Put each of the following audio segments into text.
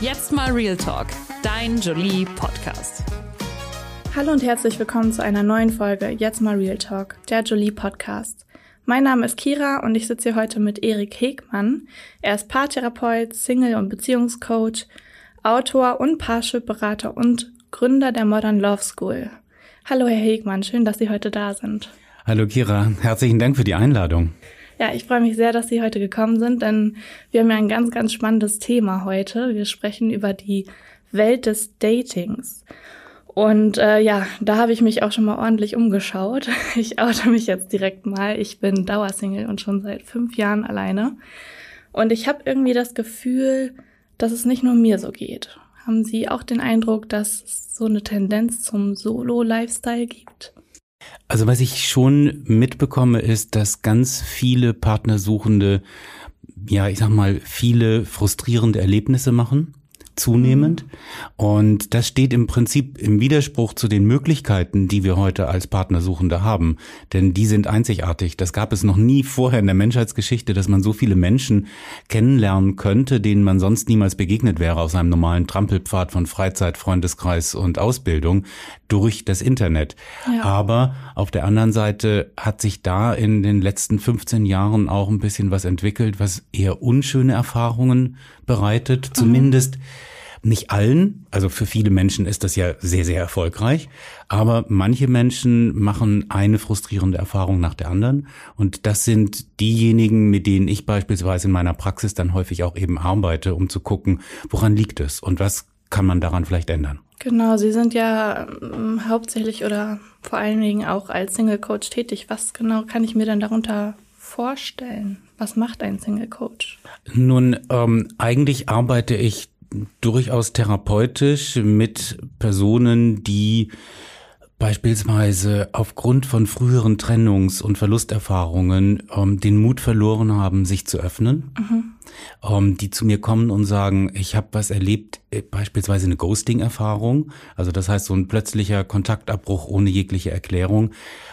Jetzt mal Real Talk, dein Jolie Podcast. Hallo und herzlich willkommen zu einer neuen Folge Jetzt mal Real Talk, der Jolie Podcast. Mein Name ist Kira und ich sitze hier heute mit Erik Hegmann. Er ist Paartherapeut, Single- und Beziehungscoach, Autor und Parship-Berater und Gründer der Modern Love School. Hallo Herr Hegmann, schön, dass Sie heute da sind. Hallo Kira, herzlichen Dank für die Einladung. Ja, ich freue mich sehr, dass Sie heute gekommen sind, denn wir haben ja ein ganz, ganz spannendes Thema heute. Wir sprechen über die Welt des Datings. Und äh, ja, da habe ich mich auch schon mal ordentlich umgeschaut. Ich oute mich jetzt direkt mal. Ich bin Dauersingle und schon seit fünf Jahren alleine. Und ich habe irgendwie das Gefühl, dass es nicht nur mir so geht. Haben Sie auch den Eindruck, dass es so eine Tendenz zum Solo-Lifestyle gibt? Also was ich schon mitbekomme, ist, dass ganz viele Partnersuchende, ja, ich sag mal, viele frustrierende Erlebnisse machen zunehmend. Und das steht im Prinzip im Widerspruch zu den Möglichkeiten, die wir heute als Partnersuchende haben. Denn die sind einzigartig. Das gab es noch nie vorher in der Menschheitsgeschichte, dass man so viele Menschen kennenlernen könnte, denen man sonst niemals begegnet wäre aus einem normalen Trampelpfad von Freizeit, Freundeskreis und Ausbildung durch das Internet. Ja. Aber auf der anderen Seite hat sich da in den letzten 15 Jahren auch ein bisschen was entwickelt, was eher unschöne Erfahrungen bereitet. Mhm. Nicht allen, also für viele Menschen ist das ja sehr, sehr erfolgreich, aber manche Menschen machen eine frustrierende Erfahrung nach der anderen und das sind diejenigen, mit denen ich beispielsweise in meiner Praxis dann häufig auch eben arbeite, um zu gucken, woran liegt es und was kann man daran vielleicht ändern. Genau, Sie sind ja ähm, hauptsächlich oder vor allen Dingen auch als Single Coach tätig. Was genau kann ich mir denn darunter vorstellen? Was macht ein Single Coach? Nun, ähm, eigentlich arbeite ich durchaus therapeutisch mit Personen, die beispielsweise aufgrund von früheren Trennungs- und Verlusterfahrungen ähm, den Mut verloren haben, sich zu öffnen, mhm. ähm, die zu mir kommen und sagen, ich habe was erlebt, äh, beispielsweise eine Ghosting-Erfahrung, also das heißt so ein plötzlicher Kontaktabbruch ohne jegliche Erklärung.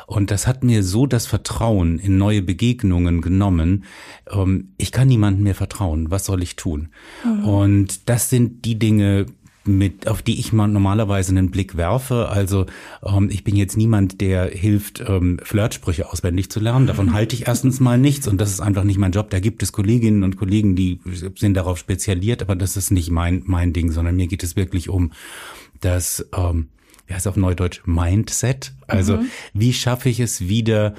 Und das hat mir so das Vertrauen in neue Begegnungen genommen. Ähm, ich kann niemandem mehr vertrauen. Was soll ich tun? Mhm. Und das sind die Dinge, mit, auf die ich mal normalerweise einen Blick werfe. Also ähm, ich bin jetzt niemand, der hilft, ähm, Flirtsprüche auswendig zu lernen. Davon halte ich erstens mal nichts und das ist einfach nicht mein Job. Da gibt es Kolleginnen und Kollegen, die sind darauf spezialisiert, aber das ist nicht mein, mein Ding, sondern mir geht es wirklich um das, ähm, wie heißt auf Neudeutsch, Mindset. Also mhm. wie schaffe ich es wieder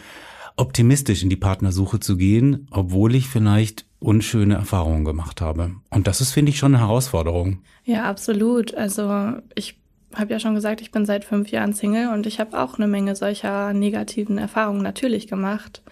optimistisch in die Partnersuche zu gehen, obwohl ich vielleicht unschöne Erfahrungen gemacht habe. Und das ist, finde ich, schon eine Herausforderung. Ja, absolut. Also ich habe ja schon gesagt, ich bin seit fünf Jahren Single und ich habe auch eine Menge solcher negativen Erfahrungen natürlich gemacht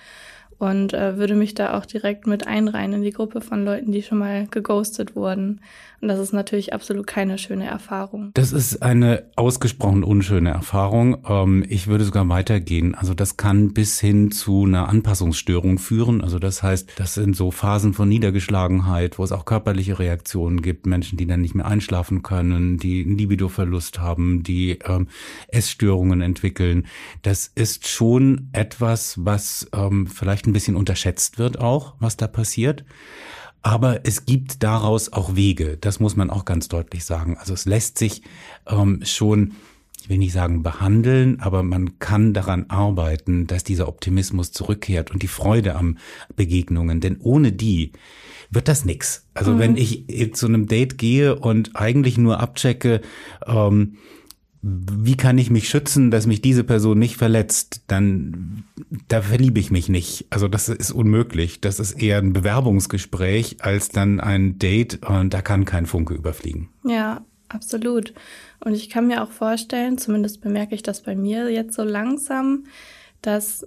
und äh, würde mich da auch direkt mit einreihen in die Gruppe von Leuten, die schon mal geghostet wurden. Und das ist natürlich absolut keine schöne Erfahrung. Das ist eine ausgesprochen unschöne Erfahrung. Ähm, ich würde sogar weitergehen. Also das kann bis hin zu einer Anpassungsstörung führen. Also das heißt, das sind so Phasen von Niedergeschlagenheit, wo es auch körperliche Reaktionen gibt. Menschen, die dann nicht mehr einschlafen können, die einen Libidoverlust haben, die ähm, Essstörungen entwickeln. Das ist schon etwas, was ähm, vielleicht ein bisschen unterschätzt wird auch, was da passiert. Aber es gibt daraus auch Wege, das muss man auch ganz deutlich sagen. Also es lässt sich ähm, schon, ich will nicht sagen behandeln, aber man kann daran arbeiten, dass dieser Optimismus zurückkehrt und die Freude am Begegnungen. Denn ohne die wird das nix. Also mhm. wenn ich zu einem Date gehe und eigentlich nur abchecke, ähm, wie kann ich mich schützen, dass mich diese Person nicht verletzt, dann da verliebe ich mich nicht. Also das ist unmöglich. Das ist eher ein Bewerbungsgespräch als dann ein Date und da kann kein Funke überfliegen. Ja, absolut. Und ich kann mir auch vorstellen, zumindest bemerke ich das bei mir jetzt so langsam, dass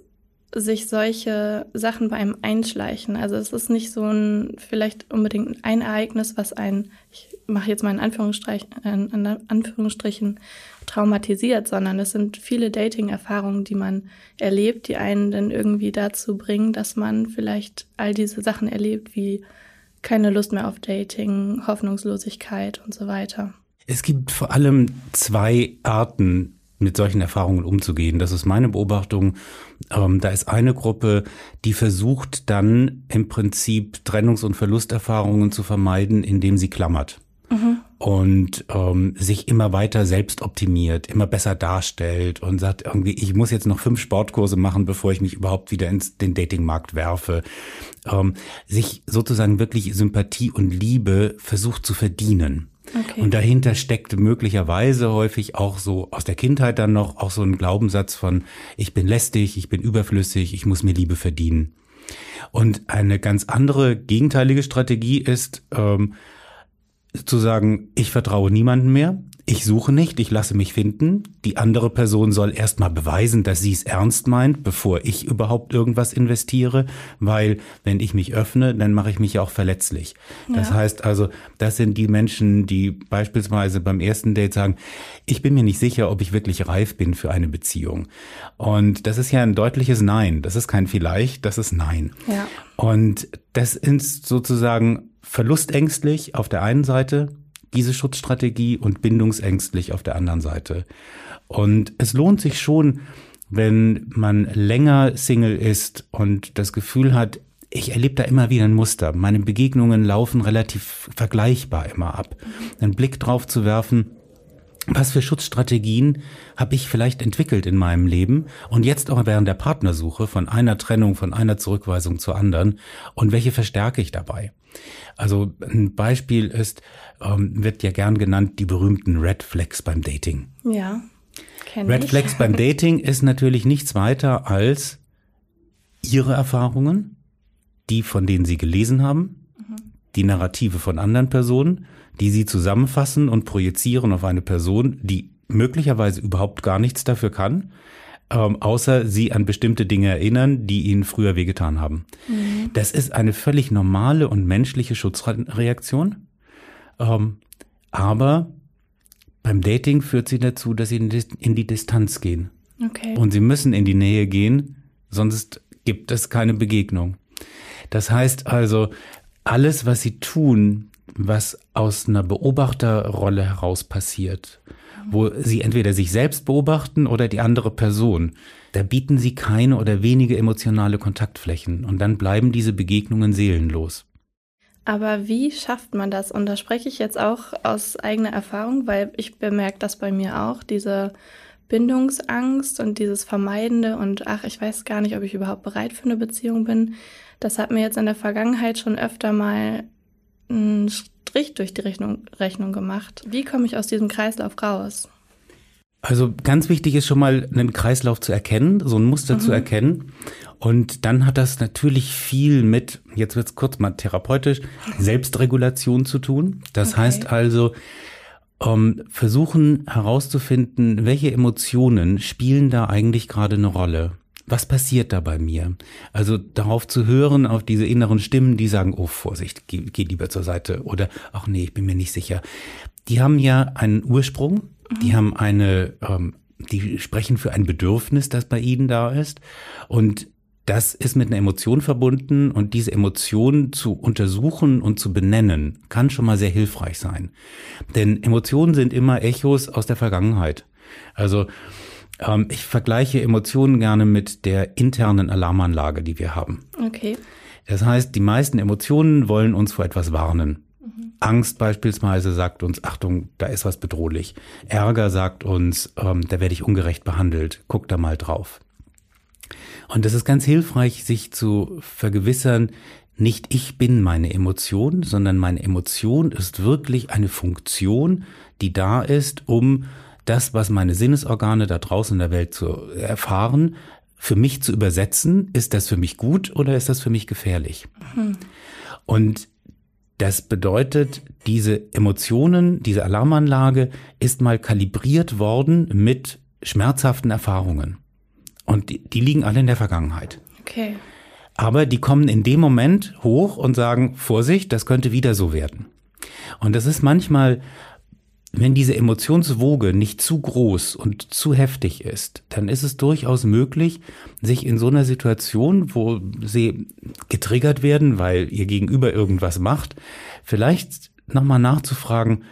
sich solche Sachen bei einem einschleichen. Also es ist nicht so ein vielleicht unbedingt ein Ereignis, was ein, ich mache jetzt mal in Anführungsstrichen, in Anführungsstrichen traumatisiert, sondern es sind viele Dating-Erfahrungen, die man erlebt, die einen dann irgendwie dazu bringen, dass man vielleicht all diese Sachen erlebt, wie keine Lust mehr auf Dating, Hoffnungslosigkeit und so weiter. Es gibt vor allem zwei Arten, mit solchen Erfahrungen umzugehen. Das ist meine Beobachtung. Ähm, da ist eine Gruppe, die versucht dann im Prinzip Trennungs- und Verlusterfahrungen zu vermeiden, indem sie klammert. Mhm. und ähm, sich immer weiter selbst optimiert, immer besser darstellt und sagt irgendwie, ich muss jetzt noch fünf Sportkurse machen, bevor ich mich überhaupt wieder ins den Datingmarkt werfe. Ähm, sich sozusagen wirklich Sympathie und Liebe versucht zu verdienen. Okay. Und dahinter steckt möglicherweise häufig auch so aus der Kindheit dann noch auch so ein Glaubenssatz von, ich bin lästig, ich bin überflüssig, ich muss mir Liebe verdienen. Und eine ganz andere gegenteilige Strategie ist, ähm, zu sagen, ich vertraue niemandem mehr, ich suche nicht, ich lasse mich finden. Die andere Person soll erstmal beweisen, dass sie es ernst meint, bevor ich überhaupt irgendwas investiere, weil wenn ich mich öffne, dann mache ich mich ja auch verletzlich. Ja. Das heißt also, das sind die Menschen, die beispielsweise beim ersten Date sagen, ich bin mir nicht sicher, ob ich wirklich reif bin für eine Beziehung. Und das ist ja ein deutliches Nein. Das ist kein vielleicht, das ist Nein. Ja. Und das ist sozusagen verlustängstlich auf der einen Seite, diese Schutzstrategie und bindungsängstlich auf der anderen Seite. Und es lohnt sich schon, wenn man länger Single ist und das Gefühl hat, ich erlebe da immer wieder ein Muster. Meine Begegnungen laufen relativ vergleichbar immer ab. Einen Blick drauf zu werfen, was für Schutzstrategien habe ich vielleicht entwickelt in meinem Leben und jetzt auch während der Partnersuche von einer Trennung, von einer Zurückweisung zur anderen und welche verstärke ich dabei? Also ein Beispiel ist, ähm, wird ja gern genannt, die berühmten Red Flags beim Dating. Ja. Red ich. Flags beim Dating ist natürlich nichts weiter als ihre Erfahrungen, die von denen sie gelesen haben. Die Narrative von anderen Personen, die sie zusammenfassen und projizieren auf eine Person, die möglicherweise überhaupt gar nichts dafür kann, ähm, außer sie an bestimmte Dinge erinnern, die ihnen früher wehgetan haben. Mhm. Das ist eine völlig normale und menschliche Schutzreaktion. Ähm, aber beim Dating führt sie dazu, dass sie in die Distanz gehen. Okay. Und sie müssen in die Nähe gehen, sonst gibt es keine Begegnung. Das heißt also, alles, was sie tun, was aus einer Beobachterrolle heraus passiert, wo sie entweder sich selbst beobachten oder die andere Person. Da bieten sie keine oder wenige emotionale Kontaktflächen und dann bleiben diese Begegnungen seelenlos. Aber wie schafft man das? Und da spreche ich jetzt auch aus eigener Erfahrung, weil ich bemerke das bei mir auch, diese Bindungsangst und dieses Vermeidende und ach, ich weiß gar nicht, ob ich überhaupt bereit für eine Beziehung bin. Das hat mir jetzt in der Vergangenheit schon öfter mal einen Strich durch die Rechnung, Rechnung gemacht. Wie komme ich aus diesem Kreislauf raus? Also ganz wichtig ist schon mal einen Kreislauf zu erkennen, so ein Muster mhm. zu erkennen. Und dann hat das natürlich viel mit, jetzt wird's kurz mal therapeutisch, Selbstregulation zu tun. Das okay. heißt also, ähm, versuchen herauszufinden, welche Emotionen spielen da eigentlich gerade eine Rolle was passiert da bei mir? Also darauf zu hören, auf diese inneren Stimmen, die sagen, oh Vorsicht, geh, geh lieber zur Seite oder ach nee, ich bin mir nicht sicher. Die haben ja einen Ursprung, mhm. die haben eine, ähm, die sprechen für ein Bedürfnis, das bei ihnen da ist und das ist mit einer Emotion verbunden und diese Emotion zu untersuchen und zu benennen, kann schon mal sehr hilfreich sein. Denn Emotionen sind immer Echos aus der Vergangenheit. Also ähm, ich vergleiche Emotionen gerne mit der internen Alarmanlage, die wir haben. Okay. Das heißt, die meisten Emotionen wollen uns vor etwas warnen. Mhm. Angst beispielsweise sagt uns, Achtung, da ist was bedrohlich. Ärger sagt uns, ähm, da werde ich ungerecht behandelt, guck da mal drauf. Und es ist ganz hilfreich, sich zu vergewissern, nicht ich bin meine Emotion, sondern meine Emotion ist wirklich eine Funktion, die da ist, um das, was meine Sinnesorgane da draußen in der Welt zu erfahren, für mich zu übersetzen, ist das für mich gut oder ist das für mich gefährlich? Mhm. Und das bedeutet, diese Emotionen, diese Alarmanlage ist mal kalibriert worden mit schmerzhaften Erfahrungen. Und die, die liegen alle in der Vergangenheit. Okay. Aber die kommen in dem Moment hoch und sagen, Vorsicht, das könnte wieder so werden. Und das ist manchmal wenn diese Emotionswoge nicht zu groß und zu heftig ist, dann ist es durchaus möglich, sich in so einer Situation, wo sie getriggert werden, weil ihr Gegenüber irgendwas macht, vielleicht nochmal nachzufragen,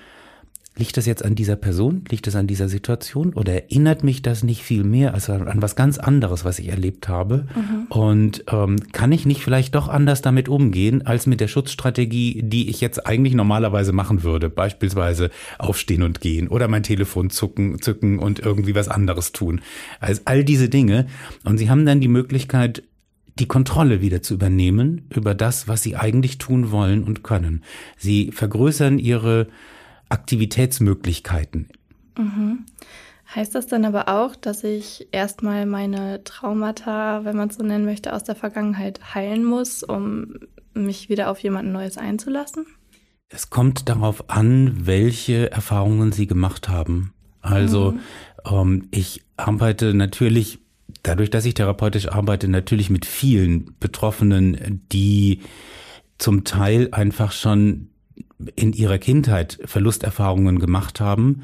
liegt das jetzt an dieser Person, liegt das an dieser Situation oder erinnert mich das nicht viel mehr als an was ganz anderes, was ich erlebt habe? Mhm. Und ähm, kann ich nicht vielleicht doch anders damit umgehen, als mit der Schutzstrategie, die ich jetzt eigentlich normalerweise machen würde? Beispielsweise aufstehen und gehen oder mein Telefon zucken, zücken und irgendwie was anderes tun. Also all diese Dinge. Und sie haben dann die Möglichkeit, die Kontrolle wieder zu übernehmen über das, was sie eigentlich tun wollen und können. Sie vergrößern ihre Aktivitätsmöglichkeiten. Mhm. Heißt das dann aber auch, dass ich erstmal meine Traumata, wenn man es so nennen möchte, aus der Vergangenheit heilen muss, um mich wieder auf jemanden Neues einzulassen? Es kommt darauf an, welche Erfahrungen Sie gemacht haben. Also mhm. ähm, ich arbeite natürlich dadurch, dass ich therapeutisch arbeite, natürlich mit vielen Betroffenen, die zum Teil einfach schon in ihrer Kindheit Verlusterfahrungen gemacht haben,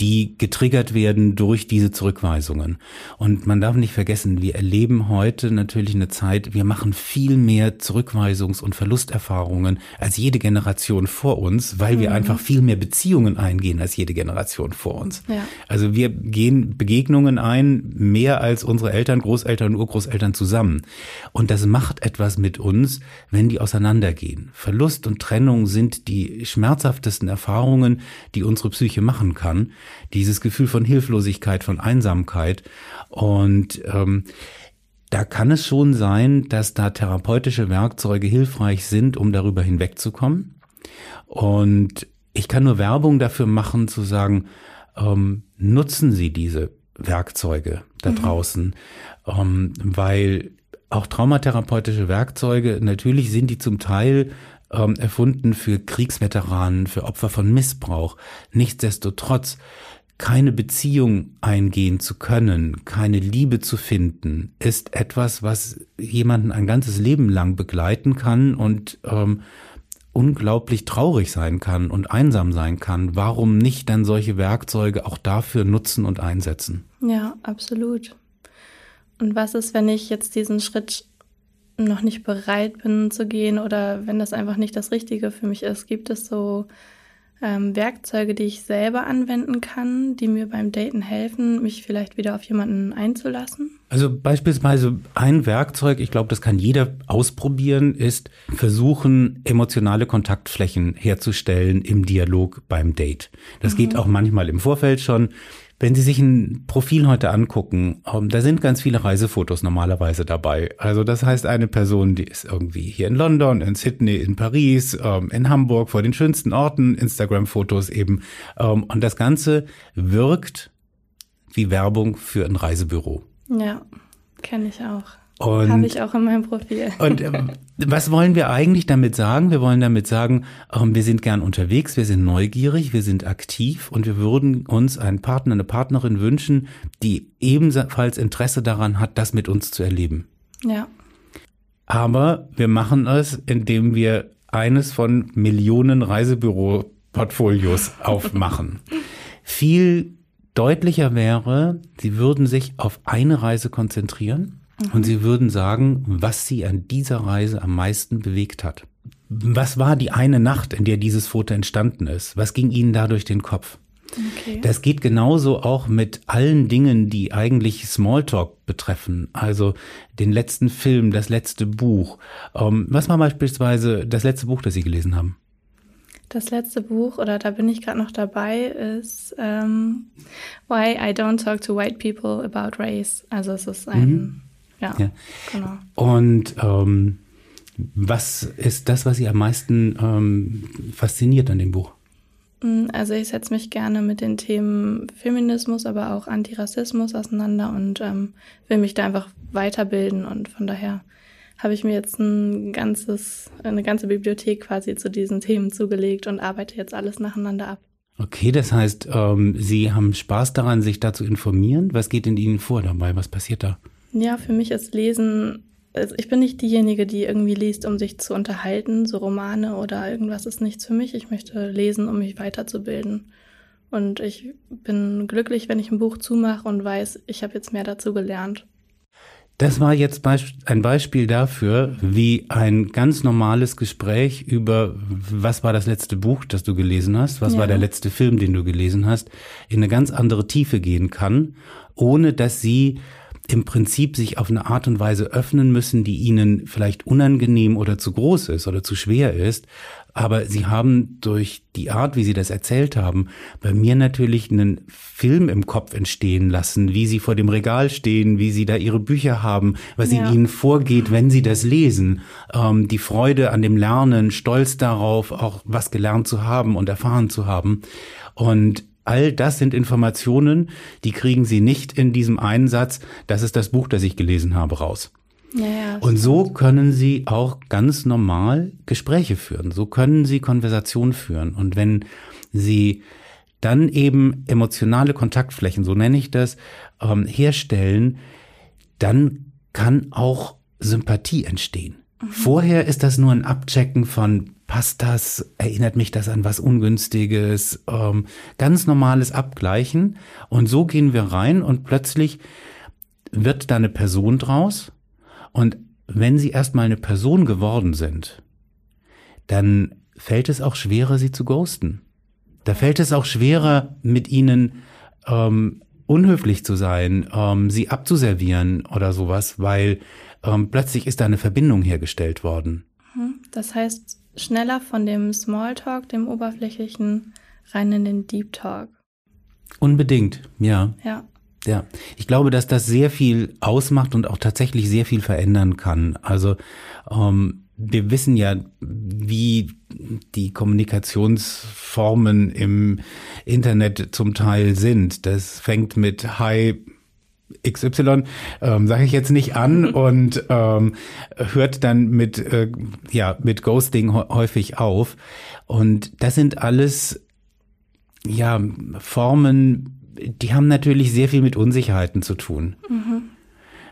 die getriggert werden durch diese Zurückweisungen. Und man darf nicht vergessen, wir erleben heute natürlich eine Zeit, wir machen viel mehr Zurückweisungs- und Verlusterfahrungen als jede Generation vor uns, weil wir mhm. einfach viel mehr Beziehungen eingehen als jede Generation vor uns. Ja. Also wir gehen Begegnungen ein, mehr als unsere Eltern, Großeltern und Urgroßeltern zusammen. Und das macht etwas mit uns, wenn die auseinandergehen. Verlust und Trennung sind die schmerzhaftesten Erfahrungen, die unsere Psyche machen kann dieses Gefühl von Hilflosigkeit, von Einsamkeit. Und ähm, da kann es schon sein, dass da therapeutische Werkzeuge hilfreich sind, um darüber hinwegzukommen. Und ich kann nur Werbung dafür machen, zu sagen, ähm, nutzen Sie diese Werkzeuge da mhm. draußen, ähm, weil auch traumatherapeutische Werkzeuge, natürlich sind die zum Teil ähm, erfunden für Kriegsveteranen, für Opfer von Missbrauch. Nichtsdestotrotz keine Beziehung eingehen zu können, keine Liebe zu finden, ist etwas, was jemanden ein ganzes Leben lang begleiten kann und ähm, unglaublich traurig sein kann und einsam sein kann. Warum nicht dann solche Werkzeuge auch dafür nutzen und einsetzen? Ja, absolut. Und was ist, wenn ich jetzt diesen Schritt noch nicht bereit bin zu gehen oder wenn das einfach nicht das Richtige für mich ist? Gibt es so ähm, Werkzeuge, die ich selber anwenden kann, die mir beim Daten helfen, mich vielleicht wieder auf jemanden einzulassen? Also beispielsweise ein Werkzeug, ich glaube, das kann jeder ausprobieren, ist versuchen, emotionale Kontaktflächen herzustellen im Dialog beim Date. Das mhm. geht auch manchmal im Vorfeld schon. Wenn Sie sich ein Profil heute angucken, um, ähm, da sind ganz viele Reisefotos normalerweise dabei. Also das heißt, eine Person, die ist irgendwie hier in London, in Sydney, in Paris, um, ähm, in Hamburg, vor den schönsten Orten, Instagram-Fotos eben. Um, ähm, und das Ganze wirkt wie Werbung für ein Reisebüro. Ja, kenne ich auch. Habe ich auch in meinem Profil. Und ähm, was wollen wir eigentlich damit sagen? Wir wollen damit sagen, ähm, wir sind gern unterwegs, wir sind neugierig, wir sind aktiv und wir würden uns einen Partner, eine Partnerin wünschen, die ebenfalls Interesse daran hat, das mit uns zu erleben. Ja. Aber wir machen es, indem wir eines von Millionen Reisebüro-Portfolios aufmachen. Viel deutlicher wäre, sie würden sich auf eine Reise konzentrieren und Sie würden sagen, was Sie an dieser Reise am meisten bewegt hat. Was war die eine Nacht, in der dieses Foto entstanden ist? Was ging Ihnen da durch den Kopf? Okay. Das geht genauso auch mit allen Dingen, die eigentlich Smalltalk betreffen. Also den letzten Film, das letzte Buch. Ähm, was war beispielsweise das letzte Buch, das Sie gelesen haben? Das letzte Buch, oder da bin ich gerade noch dabei, ist ähm, Why I Don't Talk to White People About Race. Also es ist ein mhm. Ja, ja. genau. Und ähm, was ist das, was Sie am meisten ähm, fasziniert an dem Buch? Mm, also ich setze mich gerne mit den Themen Feminismus, aber auch Antirassismus auseinander und ähm, will mich da einfach weiterbilden und von daher habe ich mir jetzt ein ganzes, eine ganze Bibliothek quasi zu diesen Themen zugelegt und arbeite jetzt alles nacheinander ab. Okay, das heißt, ähm, Sie haben Spaß daran, sich da zu informieren. Was geht in Ihnen vor dabei? Was passiert da? Ja, für mich ist Lesen, also ich bin nicht diejenige, die irgendwie liest, um sich zu unterhalten, so Romane oder irgendwas ist nichts für mich. Ich möchte lesen, um mich weiterzubilden. Und ich bin glücklich, wenn ich ein Buch zumache und weiß, ich habe jetzt mehr dazu gelernt. Das war jetzt ein Beispiel dafür, wie ein ganz normales Gespräch über, was war das letzte Buch, das du gelesen hast, was ja. war der letzte Film, den du gelesen hast, in eine ganz andere Tiefe gehen kann, ohne dass sie im Prinzip sich auf eine Art und Weise öffnen müssen, die ihnen vielleicht unangenehm oder zu groß ist oder zu schwer ist. Aber sie haben durch die Art, wie sie das erzählt haben, bei mir natürlich einen Film im Kopf entstehen lassen, wie sie vor dem Regal stehen, wie sie da ihre Bücher haben, was ja. in ihnen vorgeht, wenn sie das lesen. Ähm, die Freude an dem Lernen, stolz darauf, auch was gelernt zu haben und erfahren zu haben. Und All das sind Informationen, die kriegen Sie nicht in diesem einen Satz, das ist das Buch, das ich gelesen habe, raus. Ja, ja, und so können Sie auch ganz normal Gespräche führen. So können Sie Konversationen führen. Und wenn Sie dann eben emotionale Kontaktflächen, so nenne ich das, ähm, herstellen, dann kann auch Sympathie entstehen. Mhm. Vorher ist das nur ein Abchecken von passt das, erinnert mich das an was Ungünstiges, ähm, ganz normales Abgleichen. Und so gehen wir rein und plötzlich wird da eine Person draus. Und wenn sie erstmal eine Person geworden sind, dann fällt es auch schwerer, sie zu ghosten. Da fällt es auch schwerer, mit ihnen ähm, unhöflich zu sein, ähm, sie abzuservieren oder sowas, weil ähm, plötzlich ist da eine Verbindung hergestellt worden. Mhm. Das heißt, schneller von dem Smalltalk, dem oberflächlichen, rein in den Deep Talk. Unbedingt, ja. Ja. Ja, ich glaube, dass das sehr viel ausmacht und auch tatsächlich sehr viel verändern kann. Also ähm, wir wissen ja, wie die Kommunikationsformen im Internet zum Teil sind. Das fängt mit Hi, XY, ähm, sage ich jetzt nicht an und ähm, hört dann mit, äh, ja, mit Ghosting häufig auf. Und das sind alles, ja, Formen, die haben natürlich sehr viel mit Unsicherheiten zu tun. Mhm.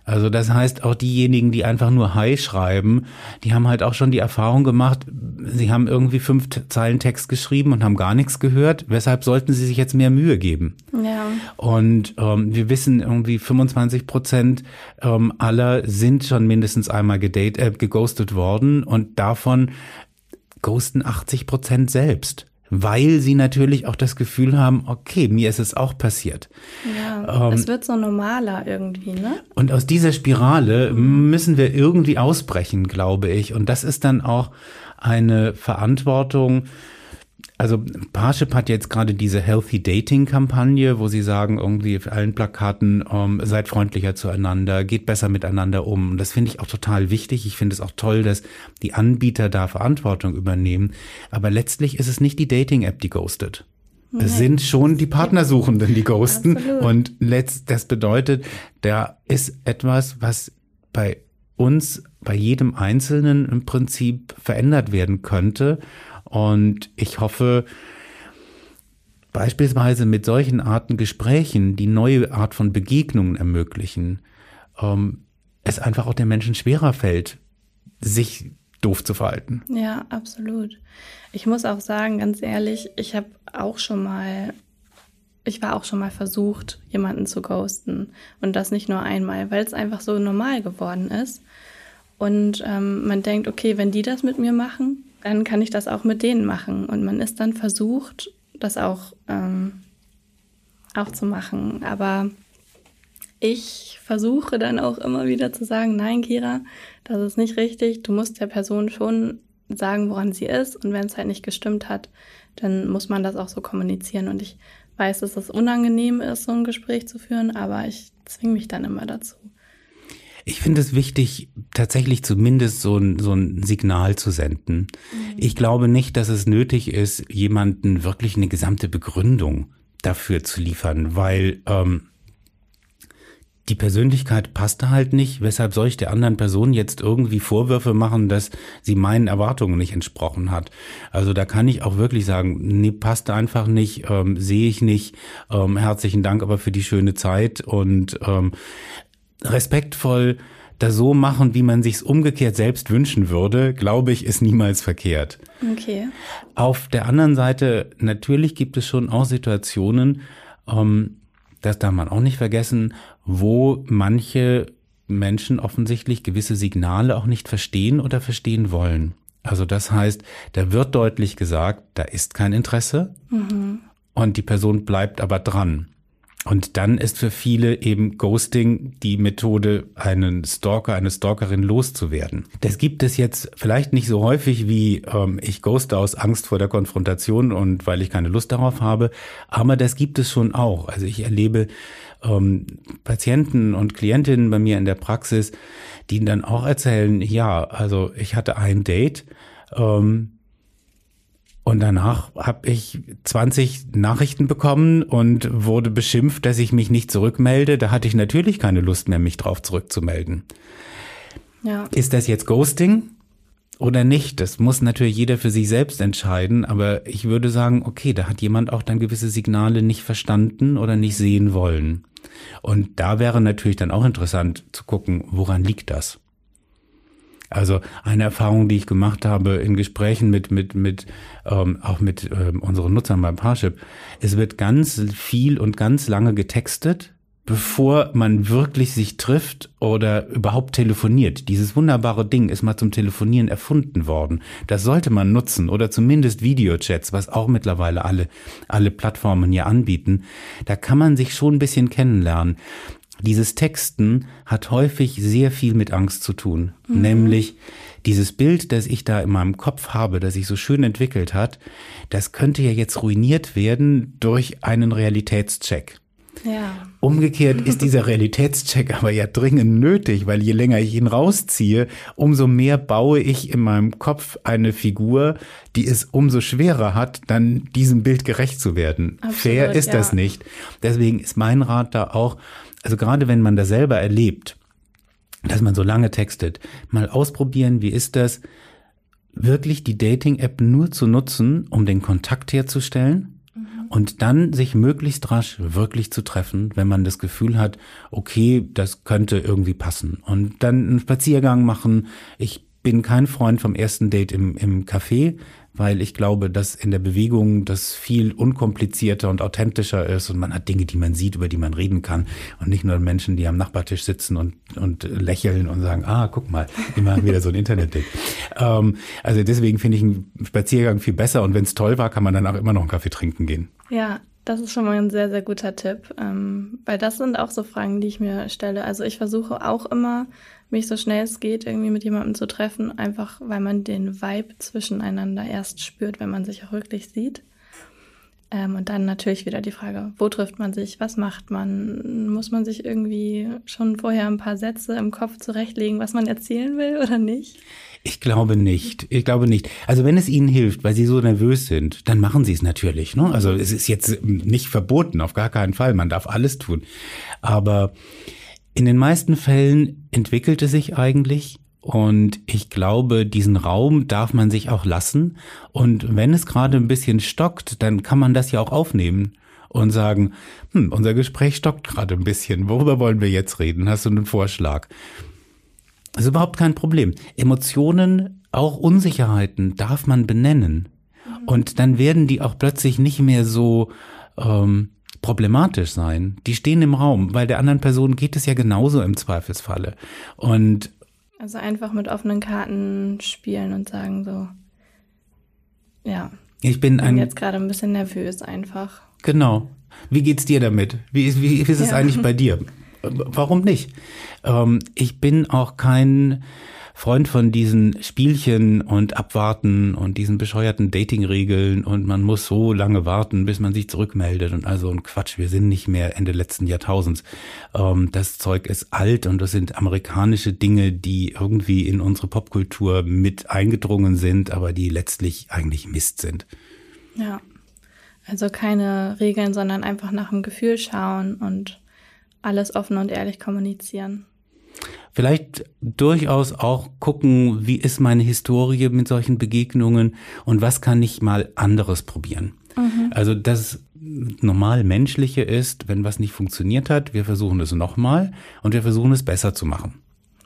Also das heißt, auch diejenigen, die einfach nur Hi schreiben, die haben halt auch schon die Erfahrung gemacht, sie haben irgendwie fünf Zeilen Text geschrieben und haben gar nichts gehört. Weshalb sollten sie sich jetzt mehr Mühe geben? Ja. Und ähm, wir wissen irgendwie 25 Prozent ähm, aller sind schon mindestens einmal gedate, äh, geghostet worden und davon ghosten 80 Prozent selbst weil sie natürlich auch das Gefühl haben, okay, mir ist es auch passiert. Ja, ähm, es wird so normaler irgendwie, ne? Und aus dieser Spirale müssen wir irgendwie ausbrechen, glaube ich. Und das ist dann auch eine Verantwortung, also Parship hat jetzt gerade diese Healthy Dating Kampagne, wo sie sagen, irgendwie auf allen Plakaten, ähm, seid freundlicher zueinander, geht besser miteinander um. Das finde ich auch total wichtig. Ich finde es auch toll, dass die Anbieter da Verantwortung übernehmen. Aber letztlich ist es nicht die Dating-App, die ghostet. Nee. Es sind schon die Partnersuchenden, die ghosten. Absolut. Und letzt, das bedeutet, da ist etwas, was bei uns, bei jedem Einzelnen im Prinzip verändert werden könnte. Und ich hoffe, beispielsweise mit solchen Arten Gesprächen, die neue Art von Begegnungen ermöglichen, ähm, es einfach auch den Menschen schwerer fällt, sich doof zu verhalten. Ja, absolut. Ich muss auch sagen, ganz ehrlich, ich habe auch schon mal, ich war auch schon mal versucht, jemanden zu ghosten. Und das nicht nur einmal, weil es einfach so normal geworden ist. Und ähm, man denkt, okay, wenn die das mit mir machen, dann kann ich das auch mit denen machen. Und man ist dann versucht, das auch, ähm, auch zu machen. Aber ich versuche dann auch immer wieder zu sagen, nein, Kira, das ist nicht richtig. Du musst der Person schon sagen, woran sie ist. Und wenn es halt nicht gestimmt hat, dann muss man das auch so kommunizieren. Und ich weiß, dass es unangenehm ist, so ein Gespräch zu führen, aber ich zwinge mich dann immer dazu. Ich finde es wichtig, tatsächlich zumindest so ein, so ein Signal zu senden. Mhm. Ich glaube nicht, dass es nötig ist, jemanden wirklich eine gesamte Begründung dafür zu liefern, weil ähm, die Persönlichkeit passte halt nicht. Weshalb soll ich der anderen Person jetzt irgendwie Vorwürfe machen, dass sie meinen Erwartungen nicht entsprochen hat? Also da kann ich auch wirklich sagen, nee, passte einfach nicht, ähm, sehe ich nicht. Ähm, herzlichen Dank aber für die schöne Zeit und ähm, respektvoll das so machen, wie man sich's umgekehrt selbst wünschen würde, glaube ich, ist niemals verkehrt. Okay. Auf der anderen Seite, natürlich gibt es schon auch Situationen, ähm, das darf man auch nicht vergessen, wo manche Menschen offensichtlich gewisse Signale auch nicht verstehen oder verstehen wollen. Also das heißt, da wird deutlich gesagt, da ist kein Interesse mhm. und die Person bleibt aber dran. Und dann ist für viele eben Ghosting die Methode, einen Stalker, eine Stalkerin loszuwerden. Das gibt es jetzt vielleicht nicht so häufig wie ähm, ich ghoste aus Angst vor der Konfrontation und weil ich keine Lust darauf habe, aber das gibt es schon auch. Also ich erlebe ähm, Patienten und Klientinnen bei mir in der Praxis, die dann auch erzählen, ja, also ich hatte ein Date, ähm, und danach habe ich 20 Nachrichten bekommen und wurde beschimpft, dass ich mich nicht zurückmelde. Da hatte ich natürlich keine Lust mehr, mich drauf zurückzumelden. Ja. Ist das jetzt Ghosting oder nicht? Das muss natürlich jeder für sich selbst entscheiden. Aber ich würde sagen, okay, da hat jemand auch dann gewisse Signale nicht verstanden oder nicht sehen wollen. Und da wäre natürlich dann auch interessant zu gucken, woran liegt das? Also eine Erfahrung, die ich gemacht habe in Gesprächen mit, mit, mit ähm, auch mit ähm, unseren Nutzern beim Parship, es wird ganz viel und ganz lange getextet, bevor man wirklich sich trifft oder überhaupt telefoniert. Dieses wunderbare Ding ist mal zum Telefonieren erfunden worden. Das sollte man nutzen oder zumindest Videochats, was auch mittlerweile alle, alle Plattformen hier anbieten. Da kann man sich schon ein bisschen kennenlernen. Dieses Texten hat häufig sehr viel mit Angst zu tun. Mhm. Nämlich dieses Bild, das ich da in meinem Kopf habe, das sich so schön entwickelt hat, das könnte ja jetzt ruiniert werden durch einen Realitätscheck. Ja. Umgekehrt ist dieser Realitätscheck aber ja dringend nötig, weil je länger ich ihn rausziehe, umso mehr baue ich in meinem Kopf eine Figur, die es umso schwerer hat, dann diesem Bild gerecht zu werden. Absolut, Fair ist ja. das nicht. Deswegen ist mein Rat da auch, also gerade wenn man das selber erlebt, dass man so lange textet, mal ausprobieren, wie ist das, wirklich die Dating-App nur zu nutzen, um den Kontakt herzustellen mhm. und dann sich möglichst rasch wirklich zu treffen, wenn man das Gefühl hat, okay, das könnte irgendwie passen. Und dann einen Spaziergang machen. Ich bin kein Freund vom ersten Date im, im Café, weil ich glaube, dass in der Bewegung das viel unkomplizierter und authentischer ist und man hat Dinge, die man sieht, über die man reden kann und nicht nur Menschen, die am Nachbartisch sitzen und, und lächeln und sagen, ah, guck mal, die machen wieder so ein Internet-Date. ähm, also deswegen finde ich einen Spaziergang viel besser und wenn es toll war, kann man dann auch immer noch einen Kaffee trinken gehen. Ja, das ist schon mal ein sehr, sehr guter Tipp, ähm, weil das sind auch so Fragen, die ich mir stelle. Also ich versuche auch immer mich so schnell es geht irgendwie mit jemandem zu treffen, einfach weil man den Vibe zwischeneinander erst spürt, wenn man sich auch wirklich sieht. Ähm, und dann natürlich wieder die Frage, wo trifft man sich, was macht man? Muss man sich irgendwie schon vorher ein paar Sätze im Kopf zurechtlegen, was man erzählen will oder nicht? Ich glaube nicht. Ich glaube nicht. Also wenn es Ihnen hilft, weil Sie so nervös sind, dann machen Sie es natürlich. Ne? Also es ist jetzt nicht verboten, auf gar keinen Fall. Man darf alles tun. Aber in den meisten Fällen entwickelt es sich eigentlich und ich glaube, diesen Raum darf man sich auch lassen. Und wenn es gerade ein bisschen stockt, dann kann man das ja auch aufnehmen und sagen, hm, unser Gespräch stockt gerade ein bisschen. Worüber wollen wir jetzt reden? Hast du einen Vorschlag? Das ist überhaupt kein Problem. Emotionen, auch Unsicherheiten darf man benennen. Und dann werden die auch plötzlich nicht mehr so ähm, problematisch sein. Die stehen im Raum, weil der anderen Person geht es ja genauso im Zweifelsfalle. Und also einfach mit offenen Karten spielen und sagen so, ja. Ich bin, ein, bin jetzt gerade ein bisschen nervös einfach. Genau. Wie geht's dir damit? Wie, wie, wie ist es ja. eigentlich bei dir? Warum nicht? Ähm, ich bin auch kein Freund von diesen Spielchen und Abwarten und diesen bescheuerten Dating-Regeln und man muss so lange warten, bis man sich zurückmeldet und also ein Quatsch. Wir sind nicht mehr Ende letzten Jahrtausends. Ähm, das Zeug ist alt und das sind amerikanische Dinge, die irgendwie in unsere Popkultur mit eingedrungen sind, aber die letztlich eigentlich Mist sind. Ja. Also keine Regeln, sondern einfach nach dem Gefühl schauen und alles offen und ehrlich kommunizieren vielleicht durchaus auch gucken, wie ist meine Historie mit solchen Begegnungen und was kann ich mal anderes probieren. Mhm. Also das normal menschliche ist, wenn was nicht funktioniert hat, wir versuchen es nochmal und wir versuchen es besser zu machen.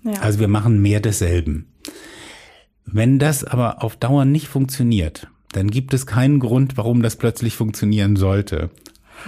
Ja. Also wir machen mehr desselben. Wenn das aber auf Dauer nicht funktioniert, dann gibt es keinen Grund, warum das plötzlich funktionieren sollte.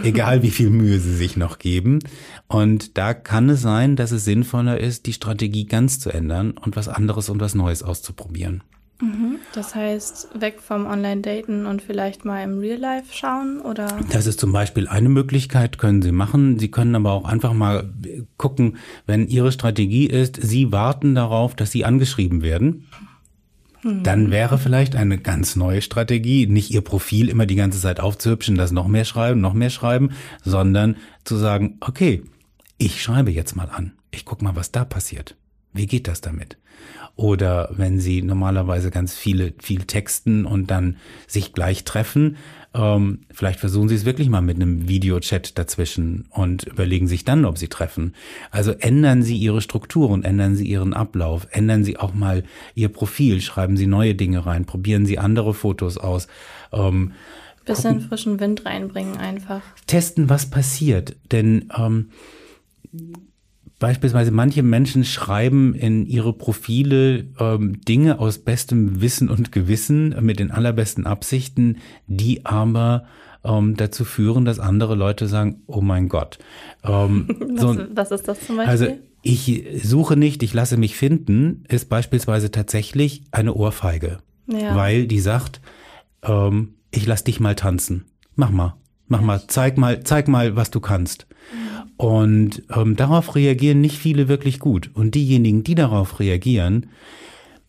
Egal wie viel Mühe sie sich noch geben. Und da kann es sein, dass es sinnvoller ist, die Strategie ganz zu ändern und was anderes und was Neues auszuprobieren. Mhm. Das heißt, weg vom Online-Daten und vielleicht mal im Real-Life schauen oder? Das ist zum Beispiel eine Möglichkeit, können Sie machen. Sie können aber auch einfach mal gucken, wenn Ihre Strategie ist, Sie warten darauf, dass Sie angeschrieben werden. Dann wäre vielleicht eine ganz neue Strategie, nicht Ihr Profil immer die ganze Zeit aufzuhübschen, das noch mehr schreiben, noch mehr schreiben, sondern zu sagen, okay, ich schreibe jetzt mal an. Ich guck mal, was da passiert. Wie geht das damit? Oder wenn Sie normalerweise ganz viele, viel texten und dann sich gleich treffen, ähm, vielleicht versuchen Sie es wirklich mal mit einem Videochat dazwischen und überlegen sich dann, ob Sie treffen. Also ändern Sie Ihre Strukturen, ändern Sie Ihren Ablauf, ändern Sie auch mal Ihr Profil, schreiben Sie neue Dinge rein, probieren Sie andere Fotos aus. Ähm, Bisschen gucken, frischen Wind reinbringen einfach. Testen, was passiert. Denn ähm, Beispielsweise manche Menschen schreiben in ihre Profile ähm, Dinge aus bestem Wissen und Gewissen mit den allerbesten Absichten, die aber ähm, dazu führen, dass andere Leute sagen, oh mein Gott. Ähm, was, so, was ist das zum Beispiel? Also ich suche nicht, ich lasse mich finden, ist beispielsweise tatsächlich eine Ohrfeige. Ja. Weil die sagt, ähm, ich lass dich mal tanzen. Mach mal. Mach mal, zeig mal, zeig mal, was du kannst. Und ähm, darauf reagieren nicht viele wirklich gut. Und diejenigen, die darauf reagieren,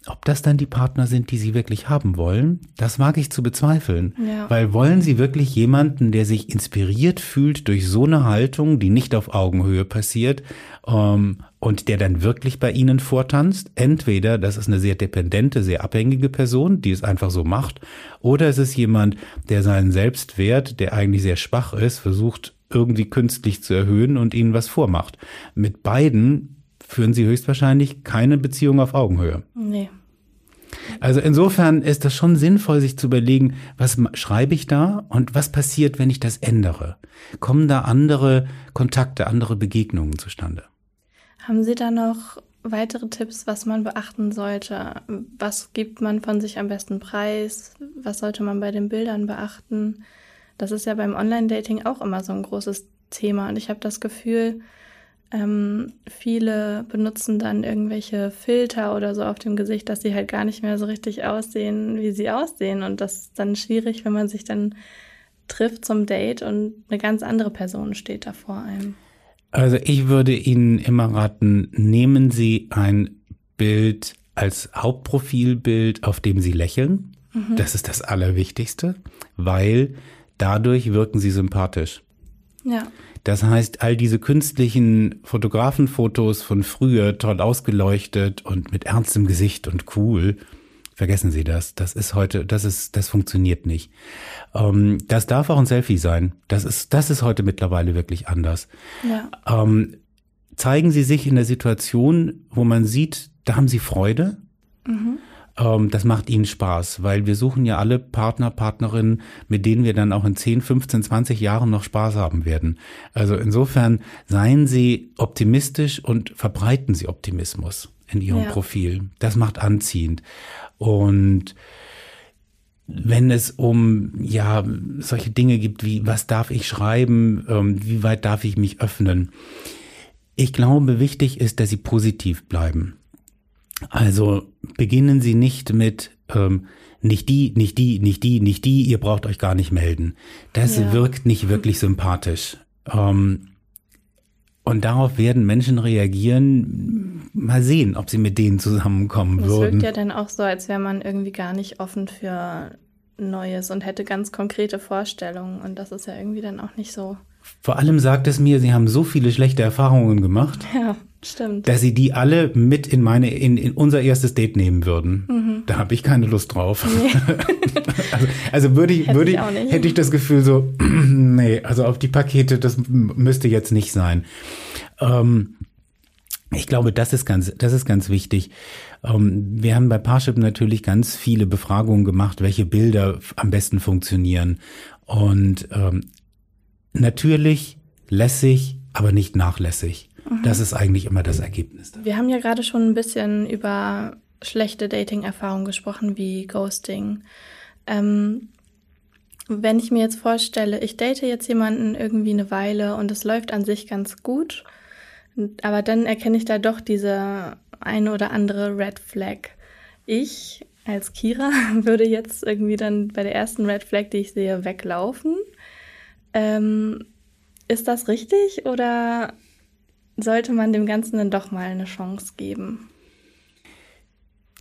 ob das dann die Partner sind, die sie wirklich haben wollen, das wage ich zu bezweifeln. Ja. Weil wollen sie wirklich jemanden, der sich inspiriert fühlt durch so eine Haltung, die nicht auf Augenhöhe passiert, ähm, und der dann wirklich bei ihnen vortanzt? Entweder das ist eine sehr dependente, sehr abhängige Person, die es einfach so macht, oder es ist jemand, der seinen Selbstwert, der eigentlich sehr schwach ist, versucht irgendwie künstlich zu erhöhen und ihnen was vormacht. Mit beiden führen sie höchstwahrscheinlich keine Beziehung auf Augenhöhe. Nee. Also insofern ist das schon sinnvoll, sich zu überlegen, was schreibe ich da und was passiert, wenn ich das ändere? Kommen da andere Kontakte, andere Begegnungen zustande? Haben Sie da noch weitere Tipps, was man beachten sollte? Was gibt man von sich am besten preis? Was sollte man bei den Bildern beachten? Das ist ja beim Online-Dating auch immer so ein großes Thema. Und ich habe das Gefühl, ähm, viele benutzen dann irgendwelche Filter oder so auf dem Gesicht, dass sie halt gar nicht mehr so richtig aussehen, wie sie aussehen. Und das ist dann schwierig, wenn man sich dann trifft zum Date und eine ganz andere Person steht da vor einem. Also ich würde Ihnen immer raten, nehmen Sie ein Bild als Hauptprofilbild, auf dem Sie lächeln. Mhm. Das ist das Allerwichtigste, weil dadurch wirken Sie sympathisch. Ja. Das heißt, all diese künstlichen Fotografenfotos von früher, toll ausgeleuchtet und mit ernstem Gesicht und cool, vergessen Sie das. Das ist heute, das ist, das funktioniert nicht. Ähm, das darf auch ein Selfie sein. Das ist, das ist heute mittlerweile wirklich anders. Ja. Ähm, zeigen Sie sich in der Situation, wo man sieht, da haben Sie Freude. Mhm das macht ihnen Spaß, weil wir suchen ja alle Partner, Partnerinnen, mit denen wir dann auch in 10, 15, 20 Jahren noch Spaß haben werden. Also insofern seien Sie optimistisch und verbreiten Sie Optimismus in Ihrem ja. Profil. Das macht anziehend. Und wenn es um ja solche Dinge gibt wie was darf ich schreiben, ähm, wie weit darf ich mich öffnen? Ich glaube, wichtig ist, dass Sie positiv bleiben. Also beginnen Sie nicht mit ähm, nicht die, nicht die, nicht die, nicht die, ihr braucht euch gar nicht melden. Das ja. wirkt nicht wirklich sympathisch. Ähm, und darauf werden Menschen reagieren. Mal sehen, ob sie mit denen zusammenkommen das würden. Es wirkt ja dann auch so, als wäre man irgendwie gar nicht offen für Neues und hätte ganz konkrete Vorstellungen. Und das ist ja irgendwie dann auch nicht so. Vor allem sagt es mir, Sie haben so viele schlechte Erfahrungen gemacht. Ja. Stimmt. Dass sie die alle mit in meine, in, in unser erstes Date nehmen würden. Mhm. Da habe ich keine Lust drauf. Nee. also, also würde ich, hätte würde ich, ich hätte ich das Gefühl so, nee, also auf die Pakete, das müsste jetzt nicht sein. Ähm, ich glaube, das ist ganz, das ist ganz wichtig. Ähm, wir haben bei Parship natürlich ganz viele Befragungen gemacht, welche Bilder am besten funktionieren. Und ähm, natürlich lässig, aber nicht nachlässig. Mhm. Das ist eigentlich immer das Ergebnis. Wir haben ja gerade schon ein bisschen über schlechte Dating-Erfahrungen gesprochen, wie Ghosting. Ähm, wenn ich mir jetzt vorstelle, ich date jetzt jemanden irgendwie eine Weile und es läuft an sich ganz gut, aber dann erkenne ich da doch diese eine oder andere Red Flag. Ich als Kira würde jetzt irgendwie dann bei der ersten Red Flag, die ich sehe, weglaufen. Ähm, ist das richtig oder sollte man dem Ganzen dann doch mal eine Chance geben?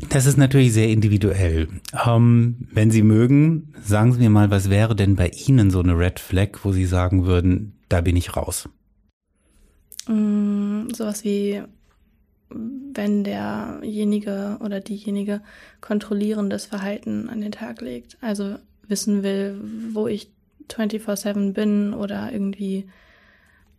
Das ist natürlich sehr individuell. Ähm, wenn Sie mögen, sagen Sie mir mal, was wäre denn bei Ihnen so eine Red Flag, wo Sie sagen würden, da bin ich raus? Mm, sowas wie, wenn derjenige oder diejenige kontrollierendes Verhalten an den Tag legt. Also wissen will, wo ich 24-7 bin oder irgendwie,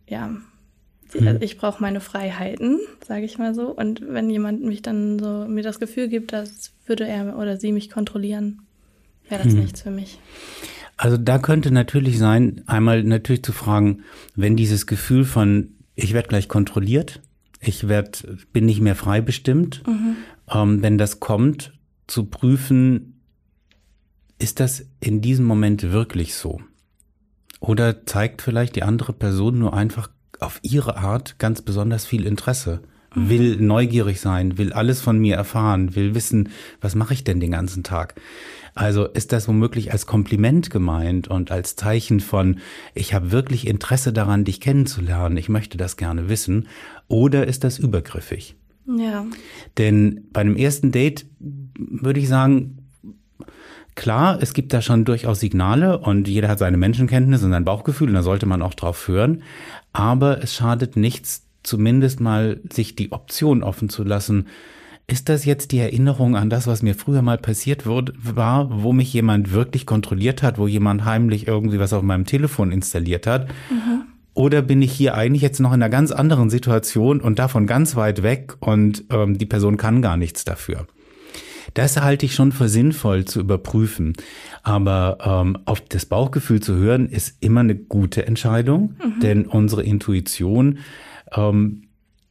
ja, mhm. ich brauche meine Freiheiten, sage ich mal so. Und wenn jemand mich dann so mir das Gefühl gibt, dass würde er oder sie mich kontrollieren, wäre das mhm. nichts für mich. Also da könnte natürlich sein, einmal natürlich zu fragen, wenn dieses Gefühl von ich werde gleich kontrolliert, ich werd, bin nicht mehr frei bestimmt, mhm. ähm, wenn das kommt, zu prüfen, ist das in diesem Moment wirklich so? Oder zeigt vielleicht die andere Person nur einfach auf ihre Art ganz besonders viel Interesse, mhm. will neugierig sein, will alles von mir erfahren, will wissen, was mache ich denn den ganzen Tag. Also ist das womöglich als Kompliment gemeint und als Zeichen von, ich habe wirklich Interesse daran, dich kennenzulernen, ich möchte das gerne wissen, oder ist das übergriffig? Ja. Denn bei einem ersten Date würde ich sagen, Klar, es gibt da schon durchaus Signale und jeder hat seine Menschenkenntnis und sein Bauchgefühl und da sollte man auch drauf hören. Aber es schadet nichts, zumindest mal sich die Option offen zu lassen. Ist das jetzt die Erinnerung an das, was mir früher mal passiert wurde, war, wo mich jemand wirklich kontrolliert hat, wo jemand heimlich irgendwie was auf meinem Telefon installiert hat? Mhm. Oder bin ich hier eigentlich jetzt noch in einer ganz anderen Situation und davon ganz weit weg und ähm, die Person kann gar nichts dafür? Das halte ich schon für sinnvoll zu überprüfen. Aber ähm, auf das Bauchgefühl zu hören, ist immer eine gute Entscheidung, mhm. denn unsere Intuition, ähm,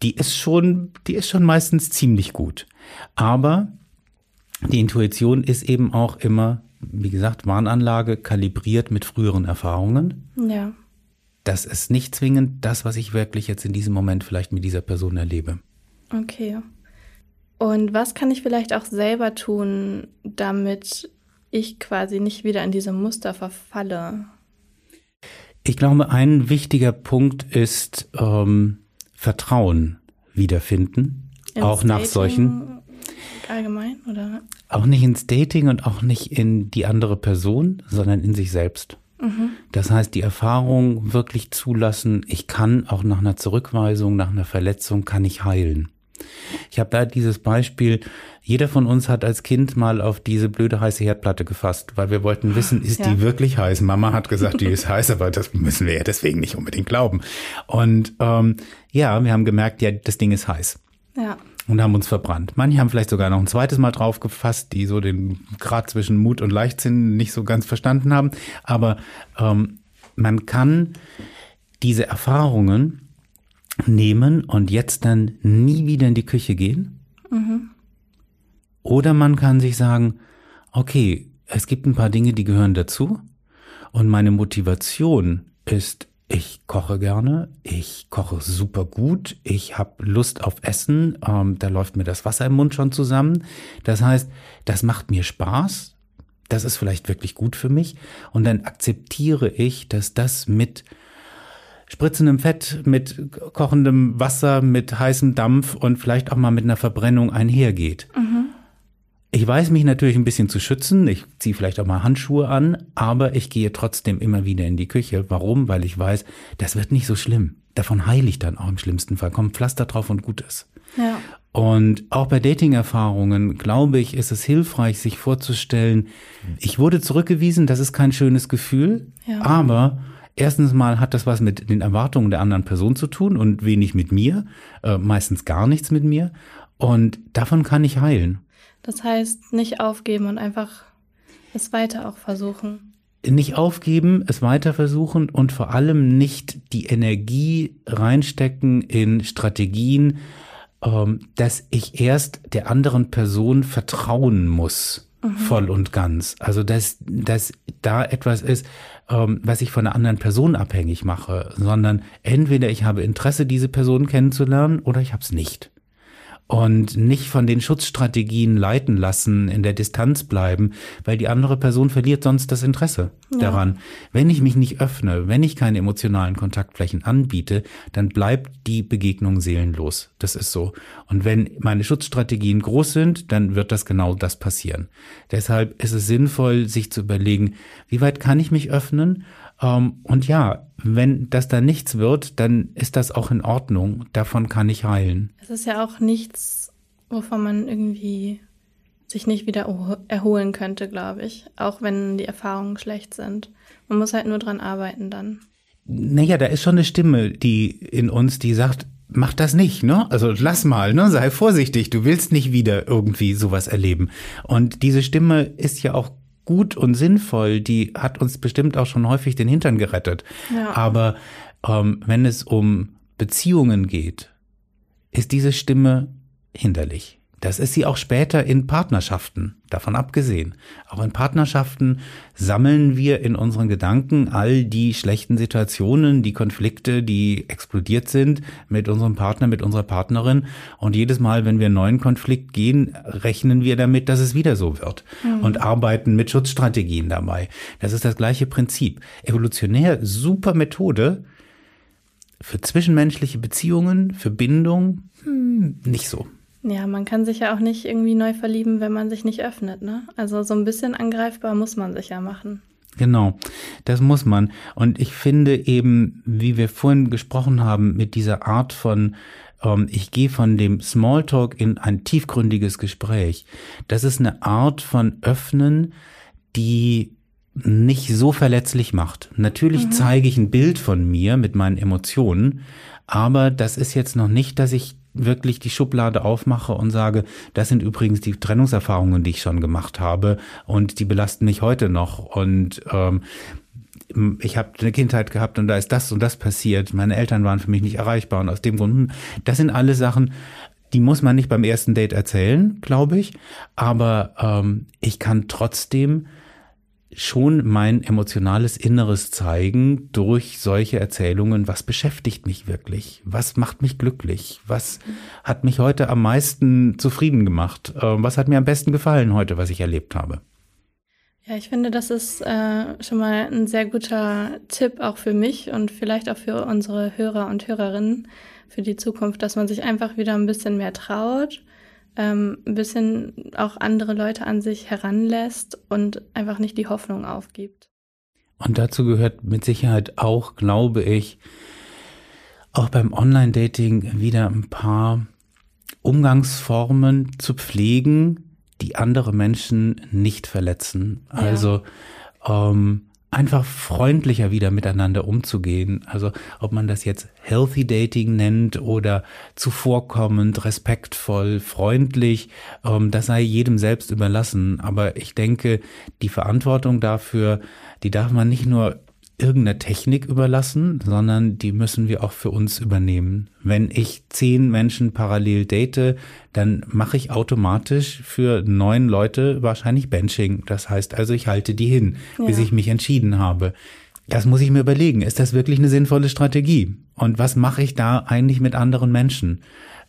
die ist schon, die ist schon meistens ziemlich gut. Aber die Intuition ist eben auch immer, wie gesagt, Warnanlage kalibriert mit früheren Erfahrungen. Ja. Das ist nicht zwingend das, was ich wirklich jetzt in diesem Moment vielleicht mit dieser Person erlebe. Okay. Und was kann ich vielleicht auch selber tun, damit ich quasi nicht wieder in diese Muster verfalle? Ich glaube, ein wichtiger Punkt ist ähm, Vertrauen wiederfinden. Ins auch nach Dating solchen. Allgemein, oder? Auch nicht ins Dating und auch nicht in die andere Person, sondern in sich selbst. Mhm. Das heißt, die Erfahrung wirklich zulassen, ich kann auch nach einer Zurückweisung, nach einer Verletzung, kann ich heilen. Ich habe da dieses Beispiel, jeder von uns hat als Kind mal auf diese blöde heiße Herdplatte gefasst, weil wir wollten wissen, ist ja. die wirklich heiß? Mama hat gesagt, die ist heiß, aber das müssen wir ja deswegen nicht unbedingt glauben. Und ähm, ja, wir haben gemerkt, ja, das Ding ist heiß. Ja. Und haben uns verbrannt. Manche haben vielleicht sogar noch ein zweites Mal drauf gefasst, die so den Grad zwischen Mut und Leichtsinn nicht so ganz verstanden haben. Aber ähm, man kann diese Erfahrungen nehmen und jetzt dann nie wieder in die Küche gehen. Mhm. Oder man kann sich sagen, okay, es gibt ein paar Dinge, die gehören dazu. Und meine Motivation ist, ich koche gerne, ich koche super gut, ich habe Lust auf Essen, ähm, da läuft mir das Wasser im Mund schon zusammen. Das heißt, das macht mir Spaß, das ist vielleicht wirklich gut für mich. Und dann akzeptiere ich, dass das mit spritzendem Fett, mit kochendem Wasser, mit heißem Dampf und vielleicht auch mal mit einer Verbrennung einhergeht. Mhm. Ich weiß mich natürlich ein bisschen zu schützen. Ich ziehe vielleicht auch mal Handschuhe an, aber ich gehe trotzdem immer wieder in die Küche. Warum? Weil ich weiß, das wird nicht so schlimm. Davon heile ich dann auch im schlimmsten Fall. Kommt Pflaster drauf und gut ist. Ja. Und auch bei Dating-Erfahrungen, glaube ich, ist es hilfreich, sich vorzustellen, ich wurde zurückgewiesen, das ist kein schönes Gefühl, ja. aber Erstens mal hat das was mit den Erwartungen der anderen Person zu tun und wenig mit mir, äh, meistens gar nichts mit mir. Und davon kann ich heilen. Das heißt, nicht aufgeben und einfach es weiter auch versuchen. Nicht aufgeben, es weiter versuchen und vor allem nicht die Energie reinstecken in Strategien, ähm, dass ich erst der anderen Person vertrauen muss. Mhm. Voll und ganz. Also, dass, dass da etwas ist, ähm, was ich von einer anderen Person abhängig mache, sondern entweder ich habe Interesse, diese Person kennenzulernen oder ich habe es nicht und nicht von den Schutzstrategien leiten lassen, in der Distanz bleiben, weil die andere Person verliert sonst das Interesse ja. daran. Wenn ich mich nicht öffne, wenn ich keine emotionalen Kontaktflächen anbiete, dann bleibt die Begegnung seelenlos. Das ist so. Und wenn meine Schutzstrategien groß sind, dann wird das genau das passieren. Deshalb ist es sinnvoll, sich zu überlegen, wie weit kann ich mich öffnen und ja, wenn das da nichts wird, dann ist das auch in Ordnung. Davon kann ich heilen. Es ist ja auch nichts, wovon man irgendwie sich nicht wieder erholen könnte, glaube ich. Auch wenn die Erfahrungen schlecht sind. Man muss halt nur dran arbeiten dann. Naja, da ist schon eine Stimme, die in uns, die sagt, mach das nicht, ne? Also lass mal, ne? Sei vorsichtig, du willst nicht wieder irgendwie sowas erleben. Und diese Stimme ist ja auch gut und sinnvoll, die hat uns bestimmt auch schon häufig den Hintern gerettet. Ja. Aber ähm, wenn es um Beziehungen geht, ist diese Stimme hinderlich. Das ist sie auch später in Partnerschaften, davon abgesehen. Auch in Partnerschaften sammeln wir in unseren Gedanken all die schlechten Situationen, die Konflikte, die explodiert sind mit unserem Partner, mit unserer Partnerin. Und jedes Mal, wenn wir einen neuen Konflikt gehen, rechnen wir damit, dass es wieder so wird mhm. und arbeiten mit Schutzstrategien dabei. Das ist das gleiche Prinzip. Evolutionär super Methode für zwischenmenschliche Beziehungen, für Bindung, hm, nicht so. Ja, man kann sich ja auch nicht irgendwie neu verlieben, wenn man sich nicht öffnet, ne? Also so ein bisschen angreifbar muss man sich ja machen. Genau, das muss man. Und ich finde eben, wie wir vorhin gesprochen haben, mit dieser Art von, ähm, ich gehe von dem Smalltalk in ein tiefgründiges Gespräch, das ist eine Art von Öffnen, die nicht so verletzlich macht. Natürlich mhm. zeige ich ein Bild von mir mit meinen Emotionen, aber das ist jetzt noch nicht, dass ich wirklich die Schublade aufmache und sage, das sind übrigens die Trennungserfahrungen, die ich schon gemacht habe und die belasten mich heute noch und ähm, ich habe eine Kindheit gehabt und da ist das und das passiert. Meine Eltern waren für mich nicht erreichbar und aus dem Grund, hm, das sind alle Sachen, die muss man nicht beim ersten Date erzählen, glaube ich. Aber ähm, ich kann trotzdem schon mein emotionales Inneres zeigen durch solche Erzählungen, was beschäftigt mich wirklich, was macht mich glücklich, was hat mich heute am meisten zufrieden gemacht, ähm, was hat mir am besten gefallen heute, was ich erlebt habe. Ja, ich finde, das ist äh, schon mal ein sehr guter Tipp auch für mich und vielleicht auch für unsere Hörer und Hörerinnen für die Zukunft, dass man sich einfach wieder ein bisschen mehr traut ähm, ein bisschen auch andere Leute an sich heranlässt und einfach nicht die Hoffnung aufgibt. Und dazu gehört mit Sicherheit auch, glaube ich, auch beim Online-Dating wieder ein paar Umgangsformen zu pflegen, die andere Menschen nicht verletzen. Ja. Also ähm, einfach freundlicher wieder miteinander umzugehen. Also ob man das jetzt Healthy Dating nennt oder zuvorkommend, respektvoll, freundlich, ähm, das sei jedem selbst überlassen. Aber ich denke, die Verantwortung dafür, die darf man nicht nur irgendeiner Technik überlassen, sondern die müssen wir auch für uns übernehmen. Wenn ich zehn Menschen parallel date, dann mache ich automatisch für neun Leute wahrscheinlich Benching. Das heißt also, ich halte die hin, ja. bis ich mich entschieden habe. Das muss ich mir überlegen. Ist das wirklich eine sinnvolle Strategie? Und was mache ich da eigentlich mit anderen Menschen?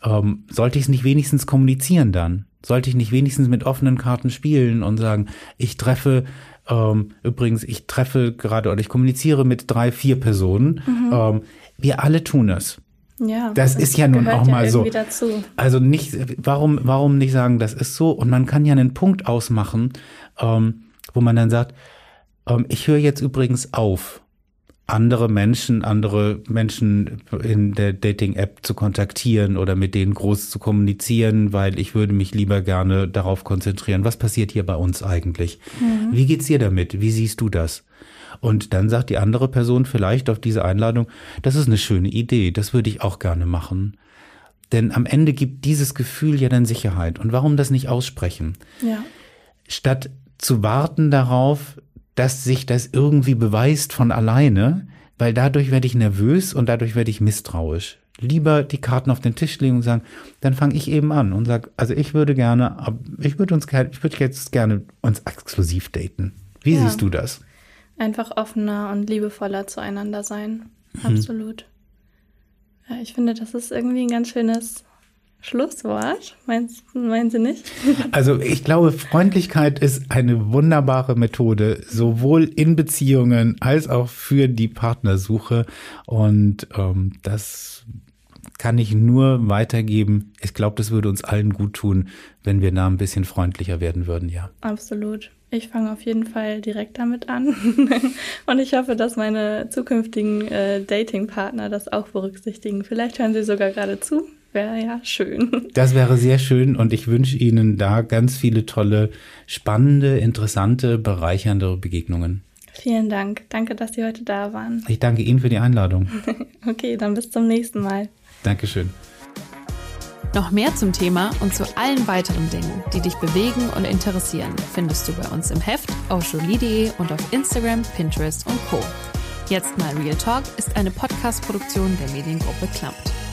Ähm, sollte ich es nicht wenigstens kommunizieren dann? Sollte ich nicht wenigstens mit offenen Karten spielen und sagen, ich treffe ähm, übrigens, ich treffe gerade oder ich kommuniziere mit drei, vier Personen. Mhm. Ähm, wir alle tun es. Ja, das, das ist ja nun auch mal so. Dazu. Also nicht, warum, warum nicht sagen, das ist so? Und man kann ja einen Punkt ausmachen, ähm, wo man dann sagt, ähm, ich höre jetzt übrigens auf andere Menschen, andere Menschen in der Dating-App zu kontaktieren oder mit denen groß zu kommunizieren, weil ich würde mich lieber gerne darauf konzentrieren, was passiert hier bei uns eigentlich? Mhm. Wie geht's dir damit? Wie siehst du das? Und dann sagt die andere Person vielleicht auf diese Einladung, das ist eine schöne Idee, das würde ich auch gerne machen. Denn am Ende gibt dieses Gefühl ja dann Sicherheit. Und warum das nicht aussprechen? Ja. Statt zu warten darauf, dass sich das irgendwie beweist von alleine, weil dadurch werde ich nervös und dadurch werde ich misstrauisch. Lieber die Karten auf den Tisch legen und sagen, dann fange ich eben an und sage, also ich würde gerne, ich würde uns, ich würde jetzt gerne uns exklusiv daten. Wie ja. siehst du das? einfach offener und liebevoller zueinander sein. Mhm. Absolut. Ja, ich finde, das ist irgendwie ein ganz schönes Schlusswort. Meinst, meinen Sie nicht? Also ich glaube, Freundlichkeit ist eine wunderbare Methode, sowohl in Beziehungen als auch für die Partnersuche. Und ähm, das kann ich nur weitergeben. Ich glaube, das würde uns allen gut tun, wenn wir da ein bisschen freundlicher werden würden, ja. Absolut. Ich fange auf jeden Fall direkt damit an. und ich hoffe, dass meine zukünftigen äh, Datingpartner das auch berücksichtigen. Vielleicht hören sie sogar gerade zu. Wäre ja schön. Das wäre sehr schön und ich wünsche Ihnen da ganz viele tolle, spannende, interessante, bereichernde Begegnungen. Vielen Dank. Danke, dass Sie heute da waren. Ich danke Ihnen für die Einladung. okay, dann bis zum nächsten Mal. Dankeschön. Noch mehr zum Thema und zu allen weiteren Dingen, die dich bewegen und interessieren, findest du bei uns im Heft auf jolie.de und auf Instagram, Pinterest und Co. Jetzt mal Real Talk ist eine Podcast-Produktion der Mediengruppe Klammt.